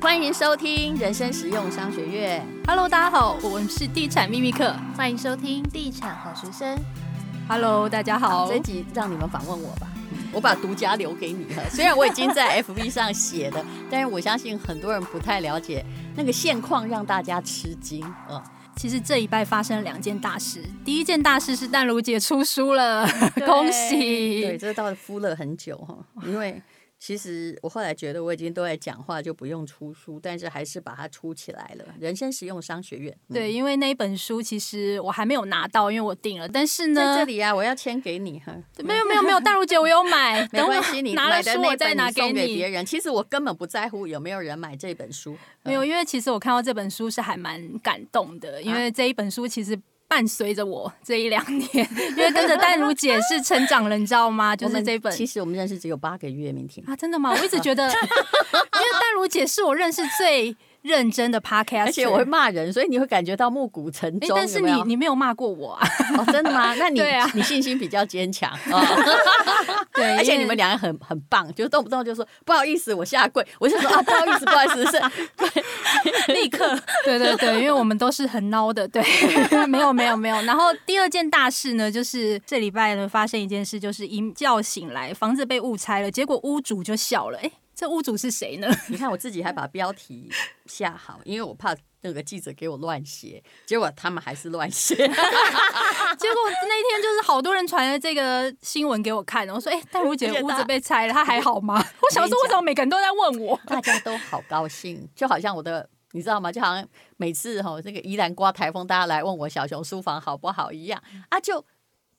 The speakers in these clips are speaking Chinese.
欢迎收听人生实用商学院。Hello，大家好，我们是地产秘密课，欢迎收听地产好学生。Hello，大家好，这集让你们访问我吧，我把独家留给你了。虽然我已经在 FB 上写了，但是我相信很多人不太了解那个现况，让大家吃惊。嗯，其实这一拜发生了两件大事，第一件大事是淡如姐出书了，恭喜！对，这倒是敷了很久哈，因为。其实我后来觉得我已经都在讲话，就不用出书，但是还是把它出起来了。人生实用商学院，嗯、对，因为那一本书其实我还没有拿到，因为我订了。但是呢，在这里啊，我要签给你哈。没有没有没有，大如姐我有买，没关系，你拿了书我再拿给你。给别人，其实我根本不在乎有没有人买这本书。没有，因为其实我看到这本书是还蛮感动的，因为这一本书其实。伴随着我这一两年，因为跟着淡如姐是成长了，你知道吗？就是这本。其实我们认识只有八个月，明天啊，真的吗？我一直觉得，因为淡如姐是我认识最。认真的 podcast，而且我会骂人，所以你会感觉到暮鼓晨钟。但是你你没有骂过我啊？哦，真的吗？那你你信心比较坚强。哦、对，而且你们两个很很棒，就动不动就说不好意思，我下跪。我就说啊，不好意思，不好意思，是立刻。对对对，因为我们都是很孬的。对，没有没有没有。然后第二件大事呢，就是这礼拜呢发生一件事，就是一觉醒来，房子被误拆了，结果屋主就笑了。哎。这屋主是谁呢？你看我自己还把标题下好，因为我怕那个记者给我乱写，结果他们还是乱写。结果那天就是好多人传了这个新闻给我看，我说：“哎，淡如姐屋子被拆了，她还好吗？” 我想说，为什么每个人都在问我？大家都好高兴，就好像我的，你知道吗？就好像每次哈这个宜兰刮台风，大家来问我小熊书房好不好一样啊，就。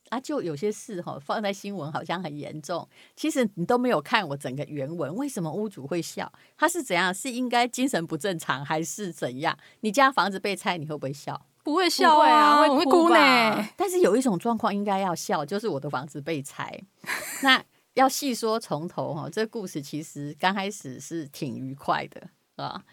啊，就有些事哈，放在新闻好像很严重，其实你都没有看我整个原文。为什么屋主会笑？他是怎样？是应该精神不正常，还是怎样？你家房子被拆，你会不会笑？不会笑啊，我会哭呢。但是有一种状况应该要笑，就是我的房子被拆。那要细说从头哈，这故事其实刚开始是挺愉快的啊，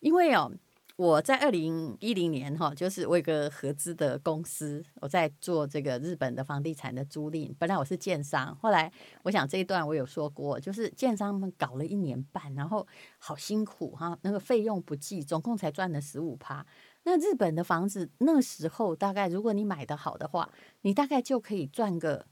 因为哦。我在二零一零年哈，就是我有个合资的公司，我在做这个日本的房地产的租赁。本来我是建商，后来我想这一段我有说过，就是建商们搞了一年半，然后好辛苦哈，那个费用不计，总共才赚了十五趴。那日本的房子那时候大概，如果你买得好的话，你大概就可以赚个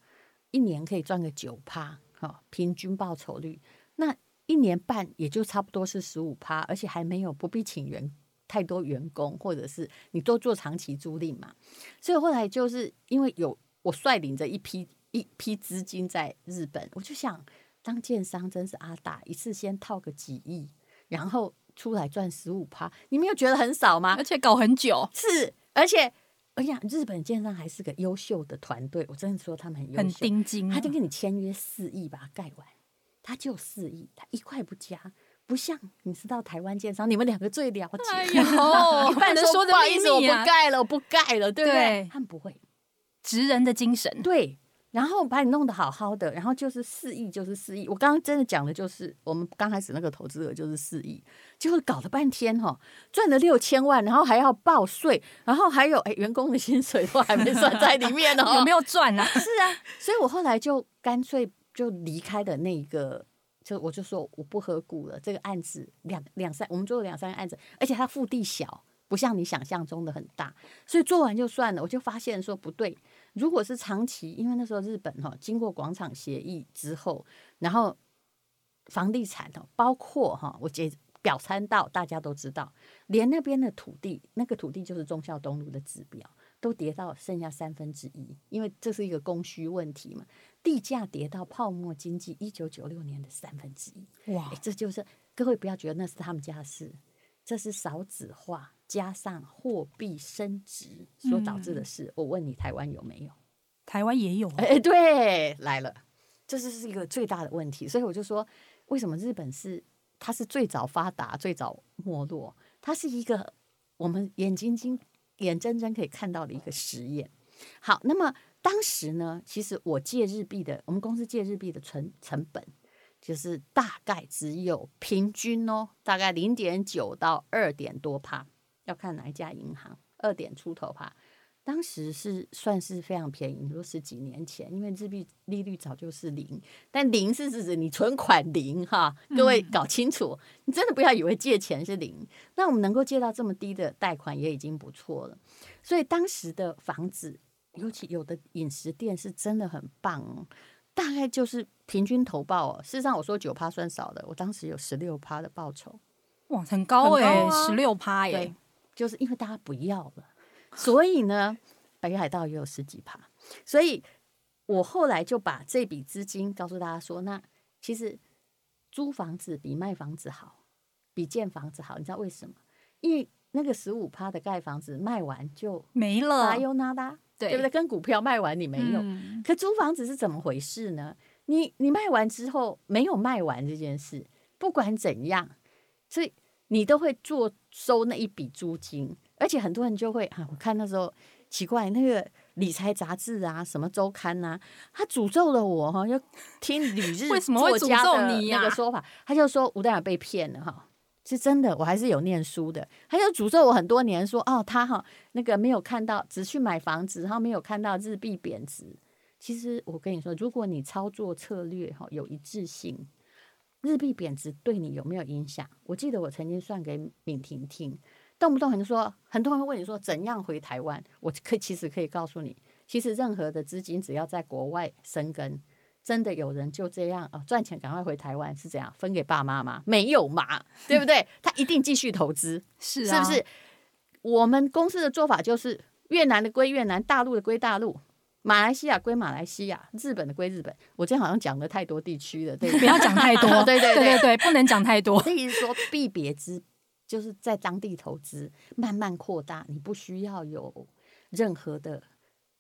一年可以赚个九趴哈，平均报酬率。那一年半也就差不多是十五趴，而且还没有不必请员。太多员工，或者是你都做长期租赁嘛，所以后来就是因为有我率领着一批一批资金在日本，我就想当建商真是阿大，一次先套个几亿，然后出来赚十五趴，你没有觉得很少吗？而且搞很久，是，而且哎呀，日本建商还是个优秀的团队，我真的说他们很优秀，很盯紧，他就跟你签约四亿把它盖完，他就四亿，他一块不加。不像你知道台湾建商，你们两个最了解。哎 呦，你不能说不好意思，我不盖了，我不盖了，对不对？对他们不会，职人的精神。对，然后把你弄得好好的，然后就是四亿，就是四亿。我刚刚真的讲的就是我们刚开始那个投资额就是四亿，结果搞了半天哈，赚了六千万，然后还要报税，然后还有哎员工的薪水都还没算在里面哦，有没有赚啊？是啊，所以我后来就干脆就离开了那个。就我就说我不合股了，这个案子两两三，我们做了两三个案子，而且它腹地小，不像你想象中的很大，所以做完就算了。我就发现说不对，如果是长期，因为那时候日本哈经过广场协议之后，然后房地产哦，包括哈我接表参道，大家都知道，连那边的土地，那个土地就是忠孝东路的指标。都跌到剩下三分之一，因为这是一个供需问题嘛。地价跌到泡沫经济一九九六年的三分之一，哇！这就是各位不要觉得那是他们家的事，这是少子化加上货币升值所导致的事。嗯、我问你，台湾有没有？台湾也有、啊。哎，对，来了，这是是一个最大的问题。所以我就说，为什么日本是它是最早发达、最早没落？它是一个我们眼睛睛。眼睁睁可以看到的一个实验。好，那么当时呢，其实我借日币的，我们公司借日币的存成本，就是大概只有平均哦，大概零点九到二点多帕，要看哪一家银行，二点出头趴。当时是算是非常便宜，你说十几年前，因为日币利率早就是零，但零是指你存款零哈，各位搞清楚，你真的不要以为借钱是零，那我们能够借到这么低的贷款也已经不错了。所以当时的房子，尤其有的饮食店是真的很棒哦，大概就是平均投报哦。事实上，我说九趴算少的，我当时有十六趴的报酬，哇，很高哎，十六趴耶，就是因为大家不要了。所以呢，北海道也有十几趴，所以我后来就把这笔资金告诉大家说，那其实租房子比卖房子好，比建房子好，你知道为什么？因为那个十五趴的盖房子卖完就没了，撒由那拉，对不对？跟股票卖完你没有，嗯、可租房子是怎么回事呢？你你卖完之后没有卖完这件事，不管怎样，所以你都会做收那一笔租金。而且很多人就会啊，我看那时候奇怪，那个理财杂志啊，什么周刊呐、啊，他诅咒了我哈，要听旅日为什么会诅咒你那个说法，他就说吴代尔被骗了哈，是真的，我还是有念书的，他就诅咒我很多年说，哦，他哈那个没有看到，只去买房子，然后没有看到日币贬值。其实我跟你说，如果你操作策略哈有一致性，日币贬值对你有没有影响？我记得我曾经算给敏婷听。动不动很多说，很多人会问你说怎样回台湾？我可其实可以告诉你，其实任何的资金只要在国外生根，真的有人就这样啊赚钱赶快回台湾是怎样分给爸妈吗？没有嘛，对不对？他一定继续投资，是啊是不是？我们公司的做法就是越南的归越南，大陆的归大陆，马来西亚归马来西亚，日本的归日本。我今天好像讲了太多地区了，对不？不要讲太多，对对对对对，不能讲太多。所以说必别之。就是在当地投资，慢慢扩大，你不需要有任何的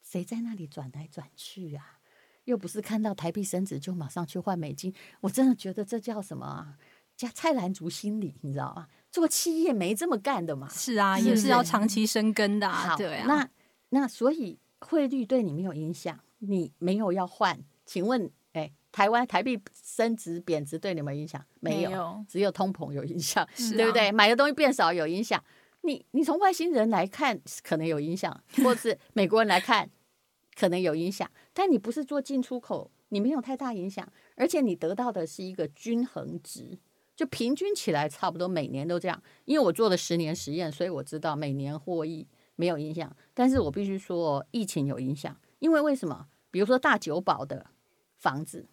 谁在那里转来转去啊，又不是看到台币升值就马上去换美金，我真的觉得这叫什么啊？叫菜篮族心理，你知道吗？做企业没这么干的嘛。是啊，也是要长期生根的啊。好对啊，那那所以汇率对你没有影响，你没有要换，请问，哎。台湾台币升值贬值对你们影响没有？没有，只有通膨有影响，对不对？买的东西变少有影响。你你从外星人来看可能有影响，或是美国人来看可能有影响，但你不是做进出口，你没有太大影响，而且你得到的是一个均衡值，就平均起来差不多每年都这样。因为我做了十年实验，所以我知道每年获益没有影响。但是我必须说疫情有影响，因为为什么？比如说大久保的房子。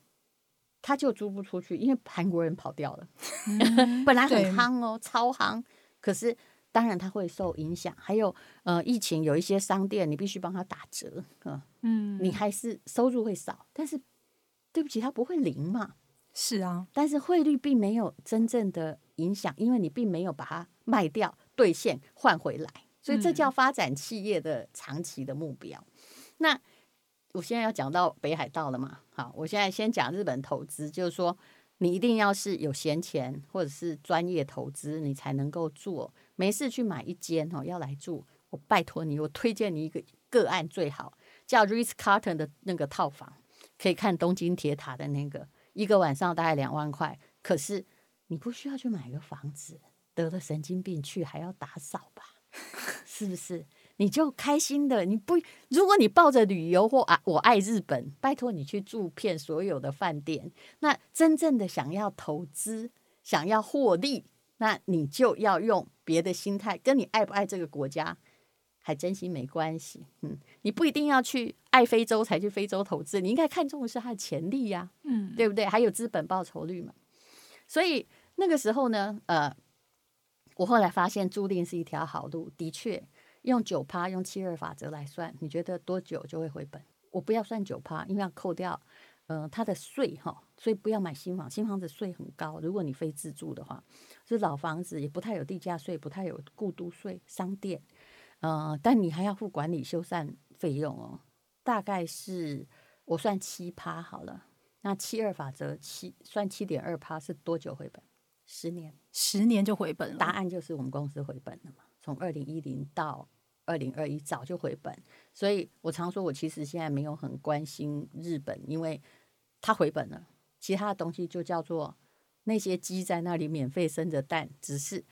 他就租不出去，因为韩国人跑掉了。嗯、本来很夯哦，超夯。可是当然它会受影响。还有呃，疫情有一些商店，你必须帮他打折，嗯，嗯你还是收入会少。但是对不起，它不会零嘛。是啊，但是汇率并没有真正的影响，因为你并没有把它卖掉兑现换回来，所以这叫发展企业的长期的目标。嗯、那。我现在要讲到北海道了嘛？好，我现在先讲日本投资，就是说你一定要是有闲钱或者是专业投资，你才能够做。没事去买一间哦，要来住，我拜托你，我推荐你一个个案最好，叫 Ritz Carlton 的那个套房，可以看东京铁塔的那个，一个晚上大概两万块。可是你不需要去买个房子，得了神经病去还要打扫吧？是不是？你就开心的，你不，如果你抱着旅游或啊，我爱日本，拜托你去住遍所有的饭店。那真正的想要投资、想要获利，那你就要用别的心态，跟你爱不爱这个国家还真心没关系。嗯，你不一定要去爱非洲才去非洲投资，你应该看重的是它的潜力呀、啊，嗯，对不对？还有资本报酬率嘛。所以那个时候呢，呃，我后来发现注定是一条好路，的确。用九趴，用七二法则来算，你觉得多久就会回本？我不要算九趴，因为要扣掉，呃，它的税哈，所以不要买新房，新房子税很高。如果你非自住的话，是老房子也不太有地价税，不太有过渡税，商店，呃，但你还要付管理修缮费用哦，大概是我算七趴好了。那七二法则七算七点二趴是多久回本？十年，十年就回本了。答案就是我们公司回本了嘛。从二零一零到二零二一，早就回本，所以我常说，我其实现在没有很关心日本，因为它回本了。其他的东西就叫做那些鸡在那里免费生着蛋，只是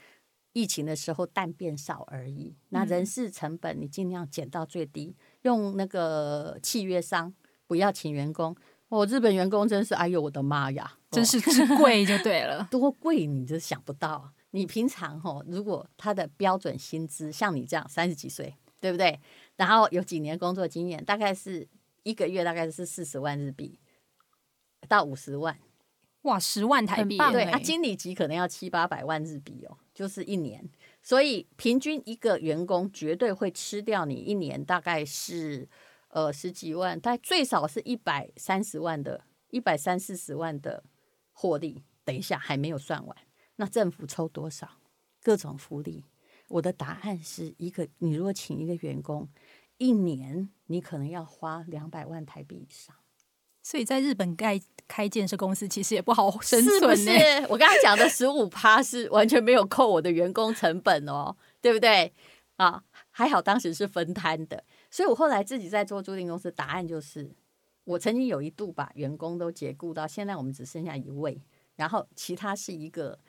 疫情的时候蛋变少而已。那人事成本你尽量减到最低，用那个契约商，不要请员工。哦，日本员工真是，哎呦我的妈呀，真是之贵就对了，多贵你就想不到。你平常哈，如果他的标准薪资像你这样三十几岁，对不对？然后有几年工作经验，大概是一个月大概是四十万日币到五十万，哇，十万台币，对啊，经理级可能要七八百万日币哦，就是一年。所以平均一个员工绝对会吃掉你一年大概是。呃，十几万，但最少是一百三十万的，一百三四十万的获利。等一下还没有算完，那政府抽多少？各种福利。我的答案是一个，你如果请一个员工，一年你可能要花两百万台币以上。所以在日本盖开建设公司其实也不好生存，是不是？我刚才讲的十五趴是完全没有扣我的员工成本哦，对不对？啊，还好当时是分摊的。所以我后来自己在做租赁公司，答案就是我曾经有一度把员工都解雇到现在，我们只剩下一位，然后其他是一个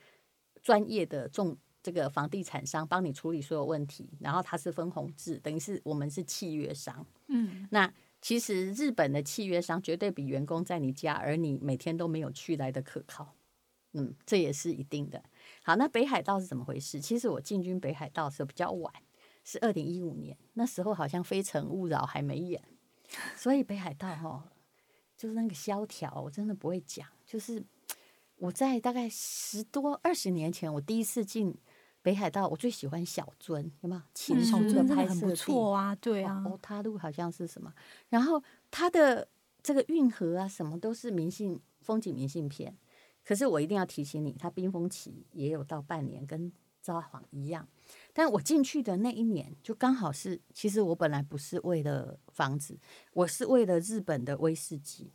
专业的重这个房地产商帮你处理所有问题，然后他是分红制，等于是我们是契约商。嗯，那其实日本的契约商绝对比员工在你家，而你每天都没有去来的可靠。嗯，这也是一定的。好，那北海道是怎么回事？其实我进军北海道的时候比较晚。是二零一五年，那时候好像《非诚勿扰》还没演，所以北海道哈，就是那个萧条，我真的不会讲。就是我在大概十多二十年前，我第一次进北海道，我最喜欢小樽，有没有？青松的拍摄不错啊，对啊。哦，他路好像是什么，然后它的这个运河啊，什么都是明信风景明信片。可是我一定要提醒你，它冰封期也有到半年，跟札幌一样。但我进去的那一年，就刚好是，其实我本来不是为了房子，我是为了日本的威士忌，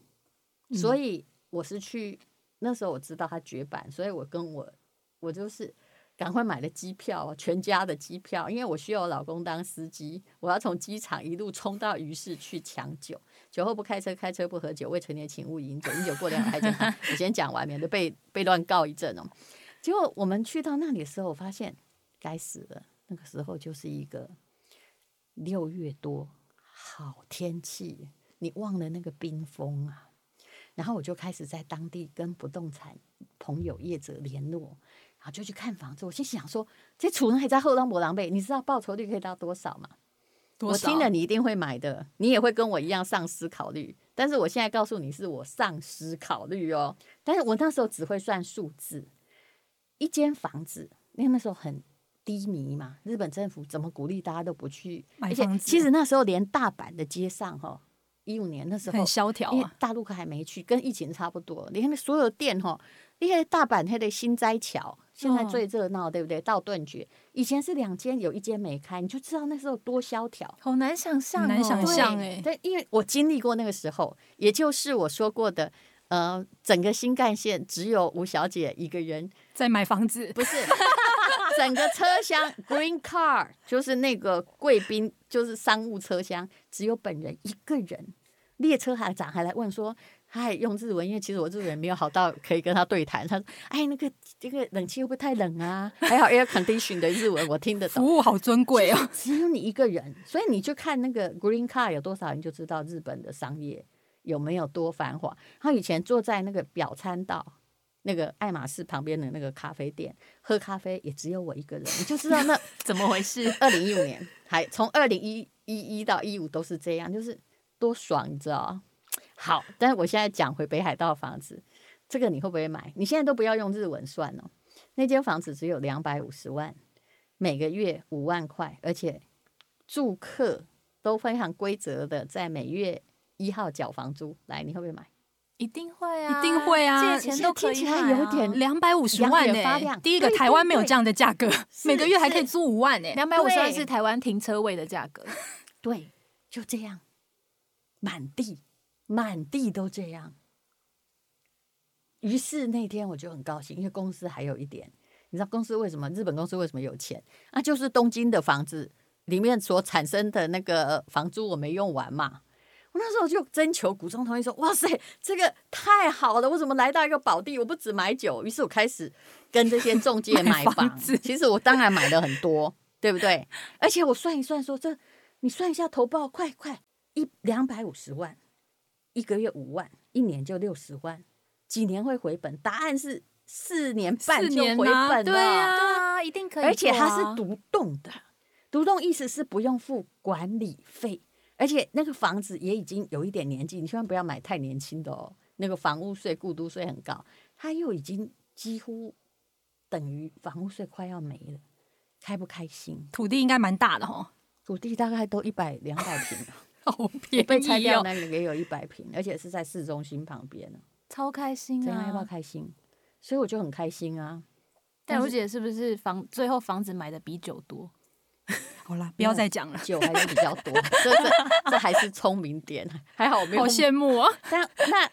所以我是去那时候我知道它绝版，所以我跟我我就是赶快买了机票，全家的机票，因为我需要我老公当司机，我要从机场一路冲到鱼市去抢酒，酒后不开车，开车不喝酒，未成年请勿饮酒，饮酒过量害健康。我先讲完，免得被被乱告一阵哦。结果我们去到那里的时候，我发现。该死了，那个时候就是一个六月多，好天气，你忘了那个冰封啊。然后我就开始在当地跟不动产朋友业者联络，然后就去看房子。我心想说，这储人还在后浪博狼狈，你知道报酬率可以到多少吗？多少？我听了你一定会买的，你也会跟我一样丧失考虑。但是我现在告诉你是我丧失考虑哦。但是我那时候只会算数字，一间房子，因为那时候很。低迷嘛，日本政府怎么鼓励大家都不去买房子？其实那时候连大阪的街上哈，一五年那时候很萧条啊，大陆可还没去，跟疫情差不多。你看所有店哈，因为大阪它的心斋桥现在最热闹，对不对？道顿堀以前是两间，有一间没开，你就知道那时候多萧条，好难想象，难想象哎。对，因为我经历过那个时候，也就是我说过的，呃，整个新干线只有吴小姐一个人在买房子，不是。整个车厢 Green Car 就是那个贵宾，就是商务车厢，只有本人一个人。列车还长还来问说，他还用日文，因为其实我日文没有好到可以跟他对谈。他说：“哎，那个这个冷气会不会太冷啊？”还好 Air Condition 的日文我听得懂。服务好尊贵哦，只有你一个人，所以你就看那个 Green Car 有多少人，就知道日本的商业有没有多繁华。他以前坐在那个表参道。那个爱马仕旁边的那个咖啡店，喝咖啡也只有我一个人，你就知道那 怎么回事。二零一五年还从二零一一到一五都是这样，就是多爽，你知道？好，但是我现在讲回北海道房子，这个你会不会买？你现在都不要用日文算哦，那间房子只有两百五十万，每个月五万块，而且住客都非常规则的在每月一号缴房租。来，你会不会买？一定会啊，一定会啊！借钱都可以买啊，有点两百五十万呢。第一个台湾没有这样的价格，每个月还可以租五万呢。两百五十万是台湾停车位的价格。对，就这样，满地满地都这样。于是那天我就很高兴，因为公司还有一点，你知道公司为什么？日本公司为什么有钱？那就是东京的房子里面所产生的那个房租我没用完嘛。我那时候就征求股东同意说：“哇塞，这个太好了！我怎么来到一个宝地？我不只买酒，于是我开始跟这些中介买房。房子其实我当然买了很多，对不对？而且我算一算说，说这你算一下投报，快快一两百五十万，一个月五万，一年就六十万，几年会回本？答案是四年半就回本了。啊对啊，对啊，一定可以、啊。而且它是独栋的，独栋意思是不用付管理费。”而且那个房子也已经有一点年纪，你千万不要买太年轻的哦。那个房屋税、故都税很高，它又已经几乎等于房屋税快要没了，开不开心？土地应该蛮大的哦，土地大概都一百两百坪，好便宜哦。被拆掉那个也有一百平，而且是在市中心旁边呢，超开心啊！要不要开心？所以我就很开心啊。但我姐是不是房最后房子买的比酒多？好啦，不要再讲了。酒还是比较多，这这这还是聪明点。还好我没有。好羡慕啊！但那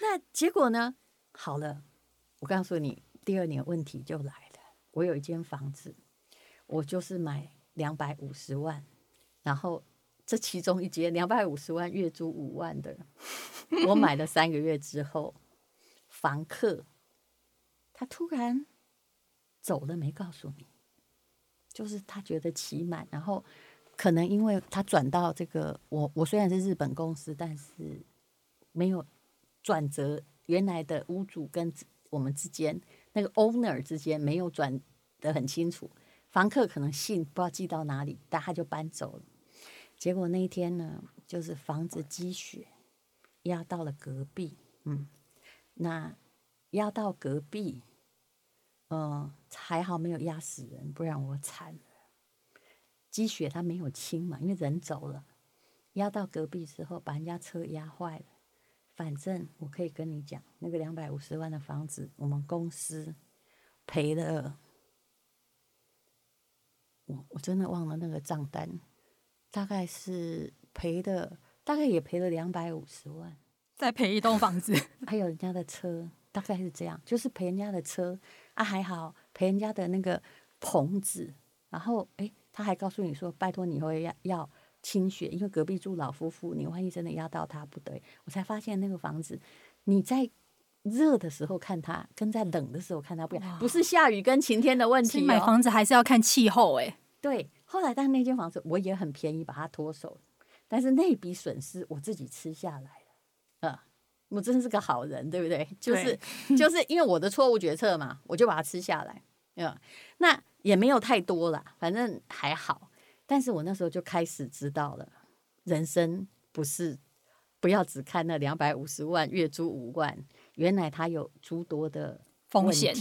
那结果呢？好了，我告诉你，第二年问题就来了。我有一间房子，我就是买两百五十万，然后这其中一间两百五十万月租五万的，我买了三个月之后，房客他突然走了，没告诉你。就是他觉得期满，然后可能因为他转到这个我我虽然是日本公司，但是没有转折原来的屋主跟我们之间那个 owner 之间没有转得很清楚，房客可能信不知道寄到哪里，但他就搬走了。结果那一天呢，就是房子积雪压到了隔壁，嗯，那压到隔壁。嗯，还好没有压死人，不然我惨了。积雪它没有清嘛，因为人走了，压到隔壁之后把人家车压坏了。反正我可以跟你讲，那个两百五十万的房子，我们公司赔了。我我真的忘了那个账单，大概是赔的，大概也赔了两百五十万。再赔一栋房子，还有人家的车。大概是这样，就是赔人家的车啊，还好赔人家的那个棚子，然后诶，他还告诉你说，拜托你会要要清雪，因为隔壁住老夫妇，你万一真的压到他不对。我才发现那个房子，你在热的时候看它，跟在冷的时候看它不一样，不是下雨跟晴天的问题哦。买房子还是要看气候诶。对，后来但那间房子我也很便宜把它脱手，但是那笔损失我自己吃下来了，啊。我真是个好人，对不对？就是 就是因为我的错误决策嘛，我就把它吃下来。嗯，那也没有太多啦，反正还好。但是我那时候就开始知道了，人生不是不要只看那两百五十万月租五万，原来它有诸多的风险。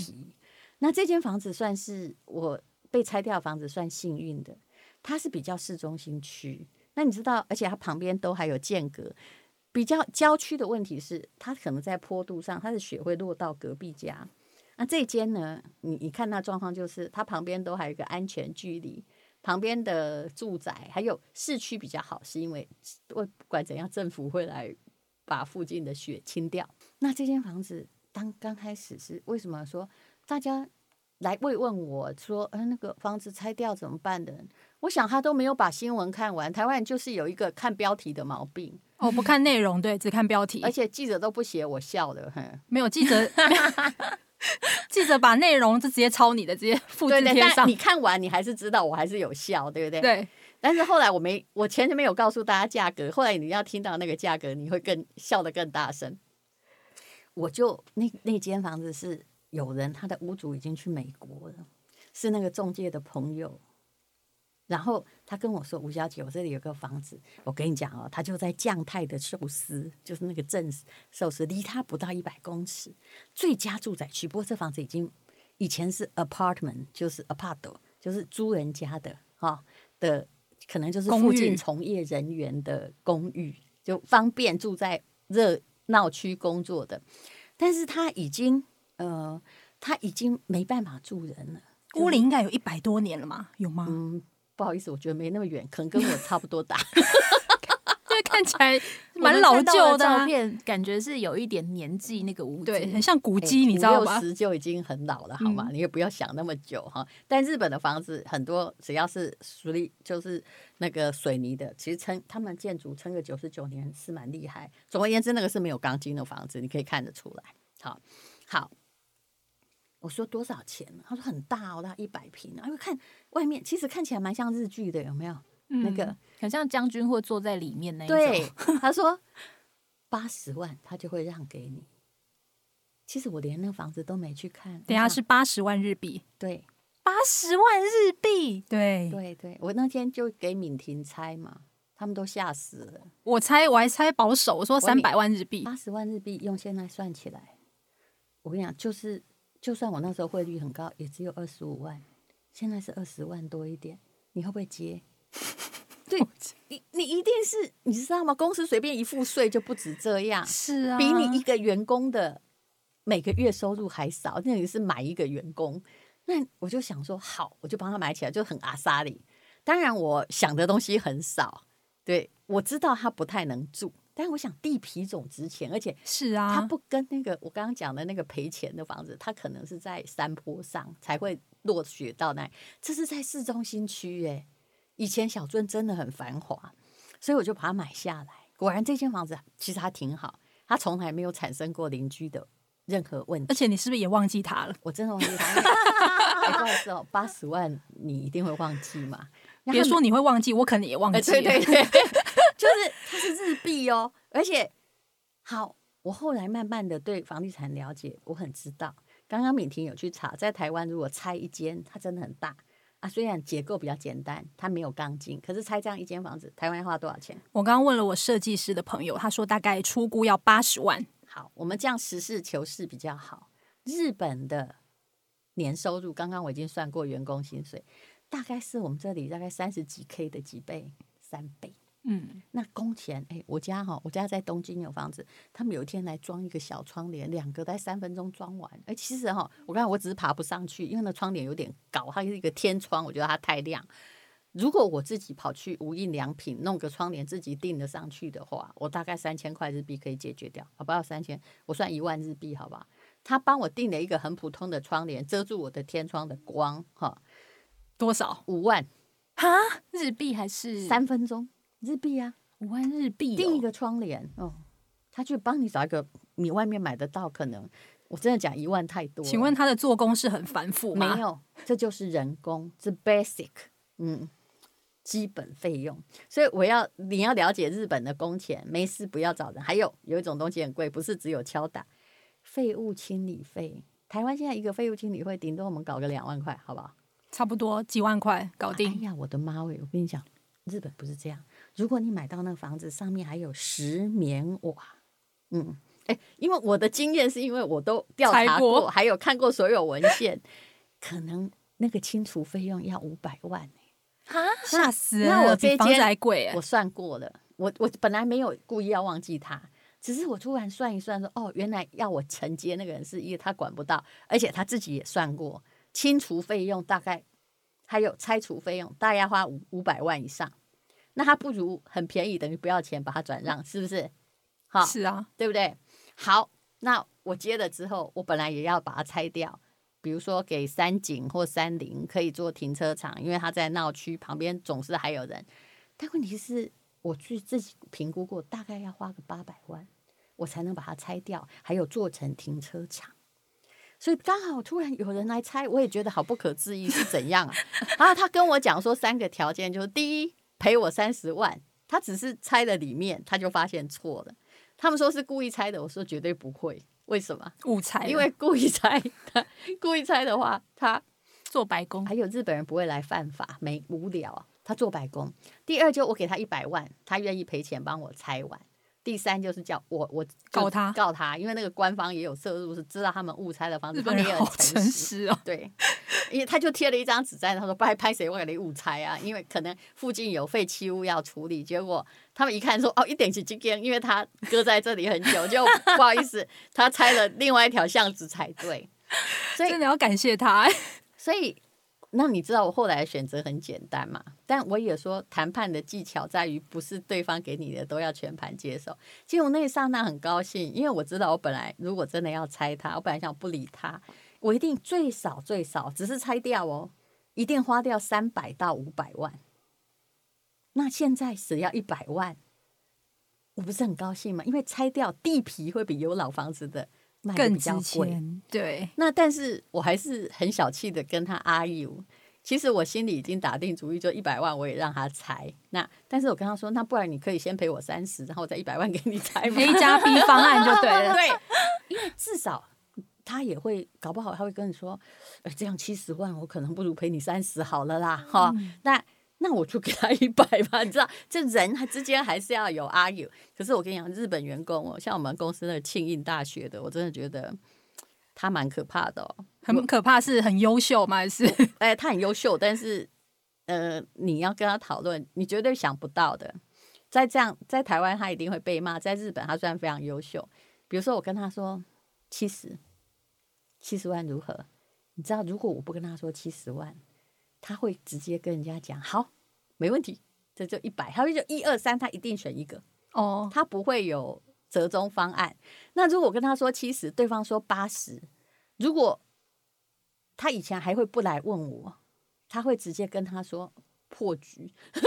那这间房子算是我被拆掉房子，算幸运的。它是比较市中心区，那你知道，而且它旁边都还有间隔。比较郊区的问题是，它可能在坡度上，它的雪会落到隔壁家。那这间呢，你你看那状况，就是它旁边都还有一个安全距离，旁边的住宅还有市区比较好，是因为不管怎样，政府会来把附近的雪清掉。那这间房子当刚开始是为什么说大家来慰问我说，呃，那个房子拆掉怎么办的？我想他都没有把新闻看完。台湾人就是有一个看标题的毛病。哦，不看内容，对，只看标题，而且记者都不写，我笑的，没有记者，记者把内容就直接抄你的，直接复制贴上。你看完，你还是知道我还是有笑，对不对？对。但是后来我没，我前面没有告诉大家价格，后来你要听到那个价格，你会更笑得更大声。我就那那间房子是有人，他的屋主已经去美国了，是那个中介的朋友。然后他跟我说：“吴小姐，我这里有个房子，我跟你讲哦，他就在将太的寿司，就是那个镇寿司，离他不到一百公尺，最佳住宅区。不过这房子已经以前是 apartment，就是 apart，就是租人家的哈、哦、的，可能就是附近从业人员的公寓，公寓就方便住在热闹区工作的。但是他已经呃，他已经没办法住人了。屋里应该有一百多年了嘛？有吗？嗯。”不好意思，我觉得没那么远，可能跟我差不多大。对，看起来 蛮老旧的照片，感觉是有一点年纪那个屋子，对，很像古迹，你知道吗？五六十就已经很老了，好吗？你也不要想那么久哈。但日本的房子很多，只要是属于就是那个水泥的，其实撑他们建筑撑个九十九年是蛮厉害。总而言之，那个是没有钢筋的房子，你可以看得出来。好，好。我说多少钱？他说很大哦，他一百平。因为看外面，其实看起来蛮像日剧的，有没有？嗯、那个很像将军会坐在里面那一种。对，他说八十万，他就会让给你。其实我连那个房子都没去看。等下是八十万日币。对，八十万日币。对对对，我那天就给敏婷猜嘛，他们都吓死了。我猜我还猜保守，我说三百万日币。八十万日币用现在算起来，我跟你讲，就是。就算我那时候汇率很高，也只有二十五万，现在是二十万多一点，你会不会接？对，你你一定是你知道吗？公司随便一付税就不止这样，是啊，比你一个员工的每个月收入还少。那你是买一个员工，那我就想说好，我就帮他买起来，就很阿萨里。当然，我想的东西很少，对，我知道他不太能住。但是我想地皮总值钱，而且是啊，它不跟那个我刚刚讲的那个赔钱的房子，它可能是在山坡上才会落雪到那里。这是在市中心区耶，以前小镇真的很繁华，所以我就把它买下来。果然这间房子其实还挺好，它从来没有产生过邻居的任何问题。而且你是不是也忘记它了？我真的忘记它。不好意思哦，八十万你一定会忘记吗？别说你会忘记，我可能也忘记。对对对。就是它是日币哦，而且好，我后来慢慢的对房地产了解，我很知道。刚刚敏婷有去查，在台湾如果拆一间，它真的很大啊。虽然结构比较简单，它没有钢筋，可是拆这样一间房子，台湾要花多少钱？我刚刚问了我设计师的朋友，他说大概出估要八十万。好，我们这样实事求是比较好。日本的年收入，刚刚我已经算过员工薪水，大概是我们这里大概三十几 K 的几倍，三倍。嗯，那工钱哎，我家哈，我家在东京有房子，他们有一天来装一个小窗帘，两个在三分钟装完。哎，其实哈，我刚才我只是爬不上去，因为那窗帘有点高，它是一个天窗，我觉得它太亮。如果我自己跑去无印良品弄个窗帘，自己订得上去的话，我大概三千块日币可以解决掉，好不好？三千，我算一万日币，好吧？他帮我订了一个很普通的窗帘，遮住我的天窗的光，哈，多少？五万？哈？日币还是三分钟？日币啊，五万日币订一个窗帘哦，他去帮你找一个你外面买得到，可能我真的讲一万太多。请问他的做工是很繁复吗？没有，这就是人工，是 basic，嗯，基本费用。所以我要你要了解日本的工钱，没事不要找人。还有有一种东西很贵，不是只有敲打，废物清理费。台湾现在一个废物清理费顶多我们搞个两万块，好不好？差不多几万块搞定。哎呀，我的妈喂！我跟你讲，日本不是这样。如果你买到那个房子上面还有石棉瓦，嗯，哎，因为我的经验是因为我都调查过，过还有看过所有文献，可能那个清除费用要五百万哈，吓死了！那我这房子还贵，我算过了，我我本来没有故意要忘记他，只是我突然算一算说，哦，原来要我承接那个人是因为他管不到，而且他自己也算过清除费用大概还有拆除费用，大概要花五五百万以上。那他不如很便宜，等于不要钱，把它转让，是不是？好，是啊，对不对？好，那我接了之后，我本来也要把它拆掉，比如说给三井或三菱可以做停车场，因为它在闹区旁边，总是还有人。但问题是，我去自己评估过，大概要花个八百万，我才能把它拆掉，还有做成停车场。所以刚好突然有人来拆，我也觉得好不可置疑，是怎样啊？然 后他跟我讲说三个条件，就是第一。赔我三十万，他只是拆了里面，他就发现错了。他们说是故意拆的，我说绝对不会。为什么？误拆？因为故意拆，故意拆的话，他做白工。还有日本人不会来犯法，没无聊，他做白工。第二就我给他一百万，他愿意赔钱帮我拆完。第三就是叫我我告他告他，因为那个官方也有摄入，是知道他们误拆的方式，他们也很诚实哦。对，因为他就贴了一张纸在，他说拍拍谁我给你误拆啊？因为可能附近有废弃物要处理，结果他们一看说哦，一点起惊惊，因为他搁在这里很久，就不好意思，他拆了另外一条巷子才对。所以真的要感谢他。所以那你知道我后来选择很简单嘛？但我也说谈判的技巧在于，不是对方给你的都要全盘接受。其实我那一刹那很高兴，因为我知道我本来如果真的要拆他，我本来想不理他，我一定最少最少只是拆掉哦，一定花掉三百到五百万。那现在只要一百万，我不是很高兴吗？因为拆掉地皮会比有老房子的。更比较贵，对。那但是我还是很小气的跟他 argue。其实我心里已经打定主意，就一百万我也让他拆。那但是我跟他说，那不然你可以先赔我三十，然后再一百万给你拆。A 加 B 方案就对了。对，因为至少他也会搞不好他会跟你说，呃，这样七十万我可能不如赔你三十好了啦，哈、嗯。那。那我就给他一百吧，你知道，这人之间还是要有 argue。可是我跟你讲，日本员工哦，像我们公司那个庆应大学的，我真的觉得他蛮可怕的哦。很可怕，是很优秀吗？还是？哎，他很优秀，但是呃，你要跟他讨论，你绝对想不到的。在这样，在台湾他一定会被骂，在日本他虽然非常优秀。比如说，我跟他说七十，七十万如何？你知道，如果我不跟他说七十万。他会直接跟人家讲好，没问题，这就一百。他会就一二三，他一定选一个哦，他不会有折中方案。那如果我跟他说七十，对方说八十，如果他以前还会不来问我，他会直接跟他说破局。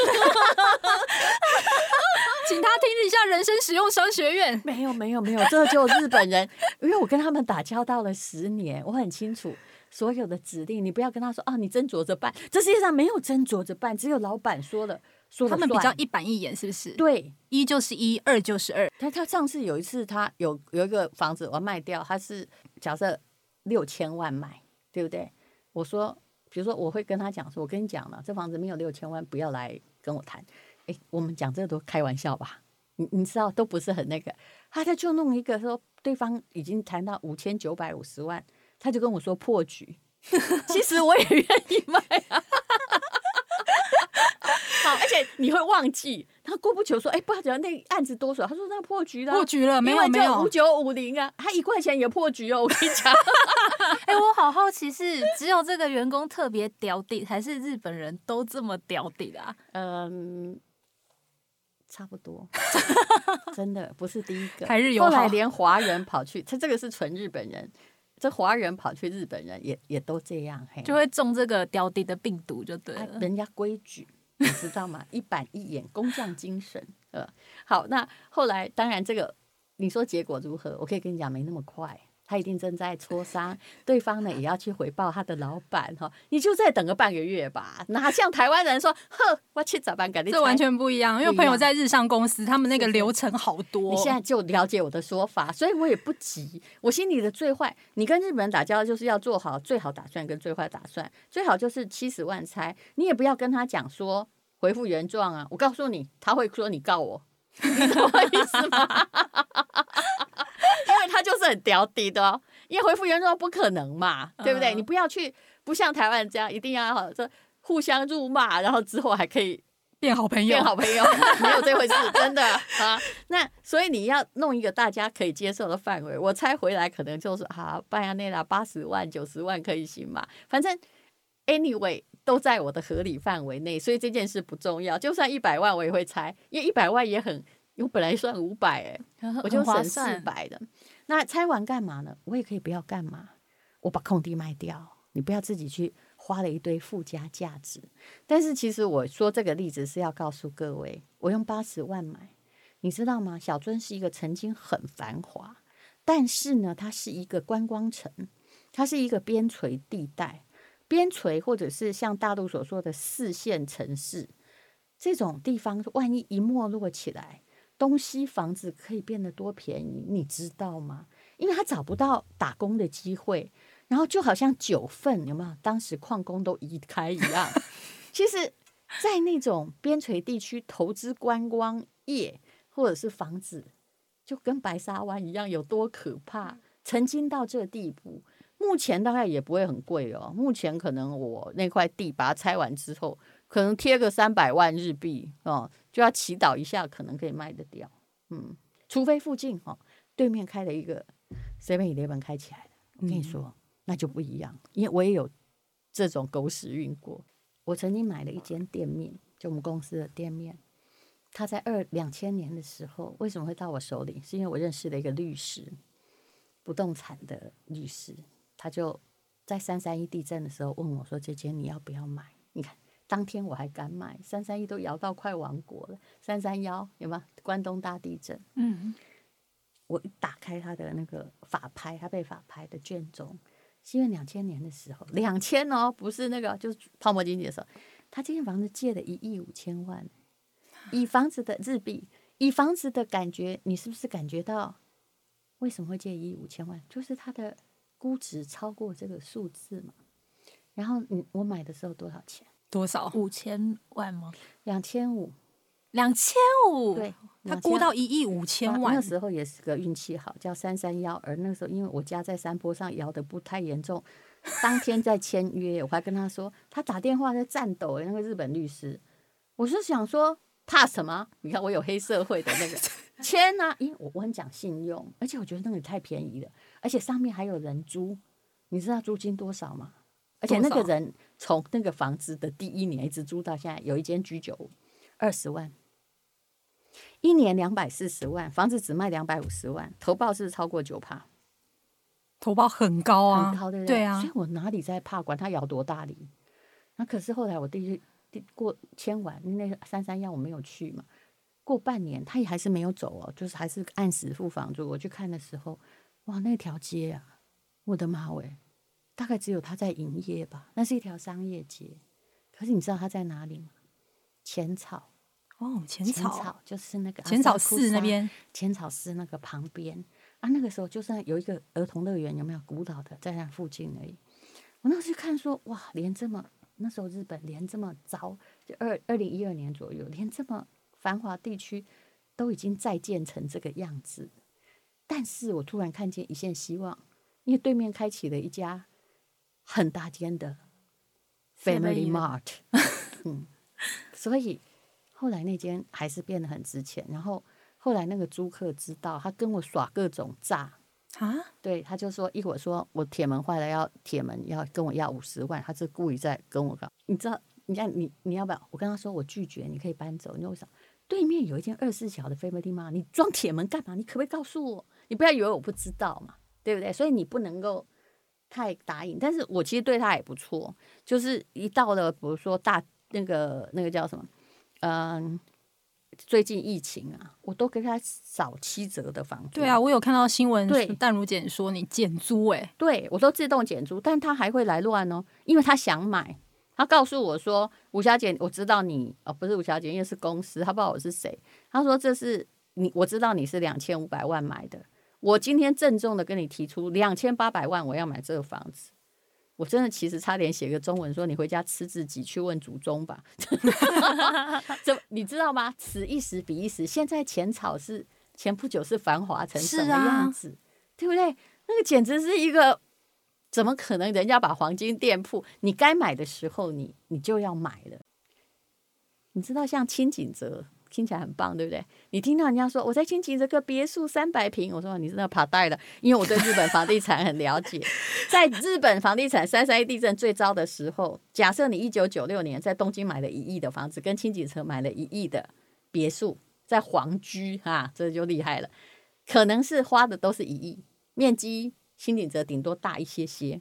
请他听一下人生实用商学院。没有没有没有，这就日本人，因为我跟他们打交道了十年，我很清楚。所有的指令，你不要跟他说啊，你斟酌着办。这世界上没有斟酌着办，只有老板说了说了。他们比较一板一眼，是不是？对，一就是一，二就是二。他他上次有一次，他有有一个房子我要卖掉，他是假设六千万买，对不对？我说，比如说我会跟他讲说，我跟你讲了，这房子没有六千万，不要来跟我谈。哎，我们讲这个都开玩笑吧？你你知道都不是很那个。他他就弄一个说，对方已经谈到五千九百五十万。他就跟我说破局，其实我也愿意卖啊。好，而且你会忘记，他过不久说，哎、欸，不晓得那案子多少？他说那破局了，破局了，没有没有，五九五零啊，他一块钱也破局哦。我跟你讲，哎、欸，我好好奇是只有这个员工特别屌屌，还是日本人都这么屌屌啊？嗯，差不多，真的不是第一个，台日友好，后来连华人跑去，他这个是纯日本人。这华人跑去日本人也也都这样，嘿，就会中这个刁地的病毒就对了。人家规矩，你知道吗？一板一眼，工匠精神。呃，好，那后来当然这个，你说结果如何？我可以跟你讲，没那么快。他一定正在磋商，对方呢也要去回报他的老板哈，你就再等个半个月吧。哪像台湾人说，呵，我去早班赶你。这完全不一样，因为朋友在日上公司，他们那个流程好多。你现在就了解我的说法，所以我也不急。我心里的最坏，你跟日本人打交道就是要做好最好打算跟最坏打算。最好就是七十万拆，你也不要跟他讲说回复原状啊。我告诉你，他会说你告我，你懂我意思吗？他就是很屌底的哦，因为回复原状不可能嘛，对不对？你不要去，不像台湾这样，一定要这互相辱骂，然后之后还可以变好朋友，变好朋友，没有这回事，真的啊。那所以你要弄一个大家可以接受的范围，我猜回来可能就是啊，半亚内拉八十万、九十万可以行嘛？反正 anyway 都在我的合理范围内，所以这件事不重要。就算一百万我也会猜，因为一百万也很，我本来算五百 哎，我就省四百的。那拆完干嘛呢？我也可以不要干嘛，我把空地卖掉，你不要自己去花了一堆附加价值。但是其实我说这个例子是要告诉各位，我用八十万买，你知道吗？小樽是一个曾经很繁华，但是呢，它是一个观光城，它是一个边陲地带，边陲或者是像大陆所说的四线城市这种地方，万一一没落起来。东西房子可以变得多便宜，你知道吗？因为他找不到打工的机会，然后就好像九份有没有？当时矿工都移开一样。其实，在那种边陲地区投资观光业或者是房子，就跟白沙湾一样，有多可怕？曾经到这地步，目前大概也不会很贵哦。目前可能我那块地把它拆完之后。可能贴个三百万日币哦，就要祈祷一下，可能可以卖得掉。嗯，除非附近哦，对面开了一个 Seven Eleven 开起来了，我跟你说，那就不一样，因为我也有这这种狗屎运过。我曾经买了一间店面，就我们公司的店面，他在二两千年的时候为什么会到我手里？是因为我认识了一个律师，不动产的律师，他就在三三一地震的时候问我说：“姐姐，你要不要买？”你看。当天我还敢买，三三一都摇到快亡国了。三三幺有吗？关东大地震。嗯，我一打开他的那个法拍，他被法拍的卷宗，是因为两千年的时候，两千哦，不是那个，就是泡沫经济的时候，他这间房子借了一亿五千万，以房子的日币，以房子的感觉，你是不是感觉到为什么会借一亿五千万？就是他的估值超过这个数字嘛。然后你我买的时候多少钱？多少？五千万吗？两千五，两千五。对，他估到一亿五千万。那时候也是个运气好，叫三三幺。而那时候因为我家在山坡上，摇的不太严重，当天在签约，我还跟他说，他打电话在颤抖。那个日本律师，我是想说怕什么？你看我有黑社会的那个 签啊，因为我我很讲信用，而且我觉得那个也太便宜了，而且上面还有人租，你知道租金多少吗？而且那个人从那个房子的第一年一直租到现在，有一间居酒屋，二十万，一年两百四十万，房子只卖两百五十万，投报是是超过九趴？投报很高啊，对？啊，所以我哪里在怕？管他摇多大力？那可是后来我第一第过签完那三三幺我没有去嘛，过半年他也还是没有走哦，就是还是按时付房租。我去看的时候，哇，那条街啊，我的妈喂！大概只有他在营业吧，那是一条商业街。可是你知道他在哪里吗？浅草哦，浅草，就是那个浅草寺那边，浅草寺那个旁边啊。那个时候就算有一个儿童乐园，有没有古老的在那附近而已。我那时候看说，哇，连这么那时候日本连这么糟，就二二零一二年左右，连这么繁华地区都已经再建成这个样子。但是我突然看见一线希望，因为对面开启了一家。很大间的 Family Mart，嗯，所以后来那间还是变得很值钱。然后后来那个租客知道，他跟我耍各种诈啊，对，他就说一会儿说我铁门坏了，要铁门要跟我要五十万，他是故意在跟我搞。你知道，你看你你要不要？我跟他说我拒绝，你可以搬走。你为什么？对面有一间二十四小的 Family Mart，你装铁门干嘛？你可不可以告诉我？你不要以为我不知道嘛，对不对？所以你不能够。太答应，但是我其实对他也不错，就是一到了，比如说大那个那个叫什么，嗯，最近疫情啊，我都给他少七折的房租。对啊，我有看到新闻，对，淡如姐说你减租哎、欸，对我都自动减租，但他还会来乱哦，因为他想买，他告诉我说，吴小姐，我知道你哦，不是吴小姐，因为是公司，他不知道我是谁，他说这是你，我知道你是两千五百万买的。我今天郑重的跟你提出两千八百万，我要买这个房子。我真的其实差点写个中文说，你回家吃自己去问祖宗吧。这你知道吗？此一时彼一时。现在浅草是前不久是繁华成什么样子，啊、对不对？那个简直是一个，怎么可能？人家把黄金店铺，你该买的时候你你就要买了。你知道像清景泽。听起来很棒，对不对？你听到人家说我在清景这个别墅三百平，我说你真的爬带了，因为我对日本房地产很了解。在日本房地产三三一地震最糟的时候，假设你一九九六年在东京买了一亿的房子，跟清景泽买了一亿的别墅，在皇居哈，这就厉害了。可能是花的都是一亿，面积清景泽顶多大一些些，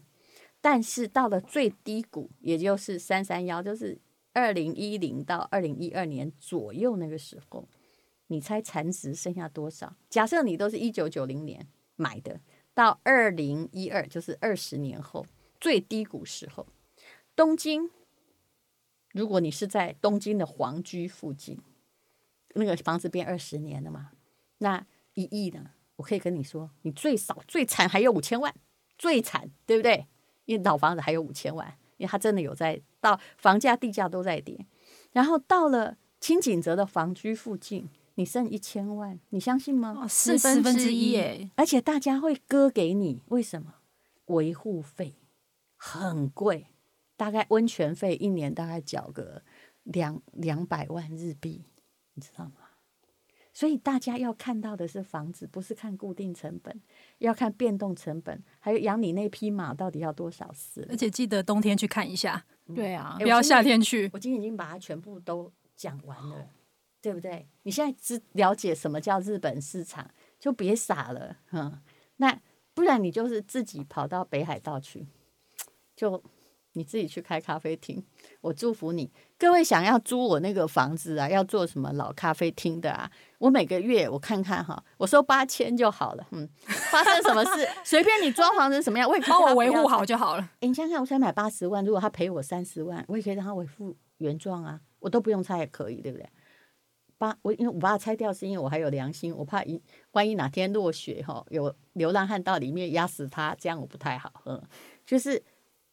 但是到了最低谷，也就是三三幺，就是。二零一零到二零一二年左右那个时候，你猜残值剩下多少？假设你都是一九九零年买的，到二零一二就是二十年后最低谷时候，东京，如果你是在东京的皇居附近，那个房子变二十年了嘛，那一亿呢？我可以跟你说，你最少最惨还有五千万，最惨对不对？因为老房子还有五千万。因为它真的有在到房价、地价都在跌，然后到了清景泽的房居附近，你剩一千万，你相信吗？四分之一耶！而且大家会割给你，为什么？维护费很贵，大概温泉费一年大概缴个两两百万日币，你知道吗？所以大家要看到的是房子，不是看固定成本，要看变动成本，还有养你那匹马到底要多少饲。而且记得冬天去看一下，对啊，不要夏天去。我今天已经把它全部都讲完了，对不对？你现在知了解什么叫日本市场，就别傻了，嗯。那不然你就是自己跑到北海道去，就。你自己去开咖啡厅，我祝福你。各位想要租我那个房子啊，要做什么老咖啡厅的啊？我每个月我看看哈，我收八千就好了。嗯，发生什么事随便你装潢成什么样，我也帮我维护好就好了。欸，你想想，我才买八十万，如果他赔我三十万，我也可以让他维护原状啊，我都不用拆也可以，对不对？把我因为我把它拆掉，是因为我还有良心，我怕一万一哪天落雪哈，有流浪汉到里面压死他，这样我不太好。嗯，就是。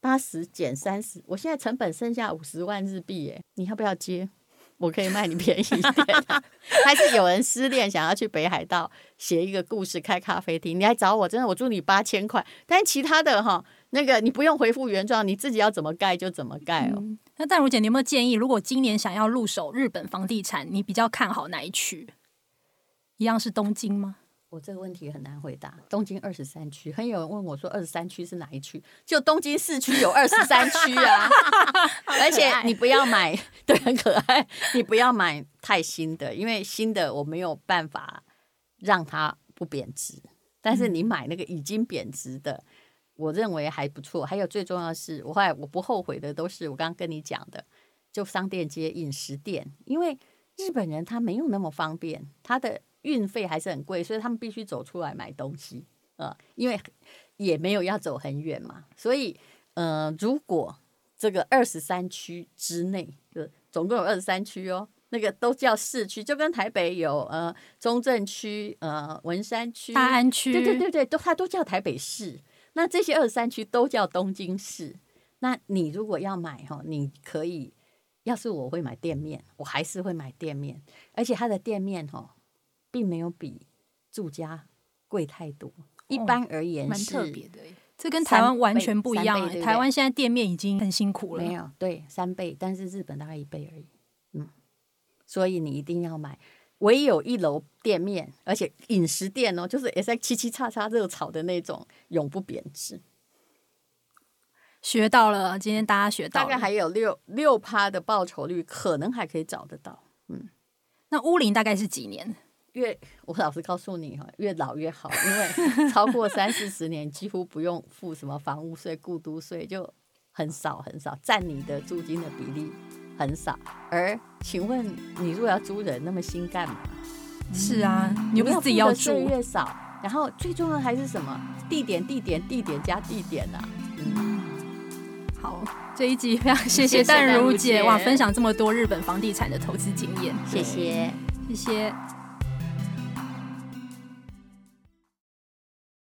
八十减三十，我现在成本剩下五十万日币耶，你要不要接？我可以卖你便宜一点。还是有人失恋想要去北海道写一个故事，开咖啡厅，你来找我，真的我租你八千块。但其他的哈，那个你不用回复原状，你自己要怎么盖就怎么盖哦。那淡如姐，你有没有建议？如果今年想要入手日本房地产，你比较看好哪一区？一样是东京吗？我这个问题很难回答。东京二十三区，很有人问我说二十三区是哪一区？就东京市区有二十三区啊！而且你不要买，对，很可爱。你不要买太新的，因为新的我没有办法让它不贬值。但是你买那个已经贬值的，我认为还不错。还有最重要的是，我后来我不后悔的都是我刚刚跟你讲的，就商店街、饮食店，因为日本人他没有那么方便，他的。运费还是很贵，所以他们必须走出来买东西啊、呃，因为也没有要走很远嘛。所以，呃，如果这个二十三区之内，就总共有二十三区哦，那个都叫市区，就跟台北有呃中正区、呃文山区、大安区，对对对对，都它都叫台北市。那这些二十三区都叫东京市。那你如果要买哈，你可以，要是我会买店面，我还是会买店面，而且它的店面哈。并没有比住家贵太多，一般而言是、特别的。这跟台湾完全不一样。对对台湾现在店面已经很辛苦了，没有对三倍，但是日本大概一倍而已。嗯，所以你一定要买，唯有一楼店面，而且饮食店哦，就是也在七七叉叉热炒的那种，永不贬值。学到了，今天大家学到了，大概还有六六趴的报酬率，可能还可以找得到。嗯，那乌林大概是几年？越我老实告诉你哈，越老越好，因为 超过三四十年几乎不用付什么房屋税、故都税，就很少很少，占你的租金的比例很少。而请问你如果要租人，那么新干嘛？是啊，你又不是自己要住，越少。然后最重要的还是什么？地点、地点、地点加地点啊！嗯，好，这一集非常谢谢淡如姐，谢谢淡如姐哇，分享这么多日本房地产的投资经验，谢谢，谢谢。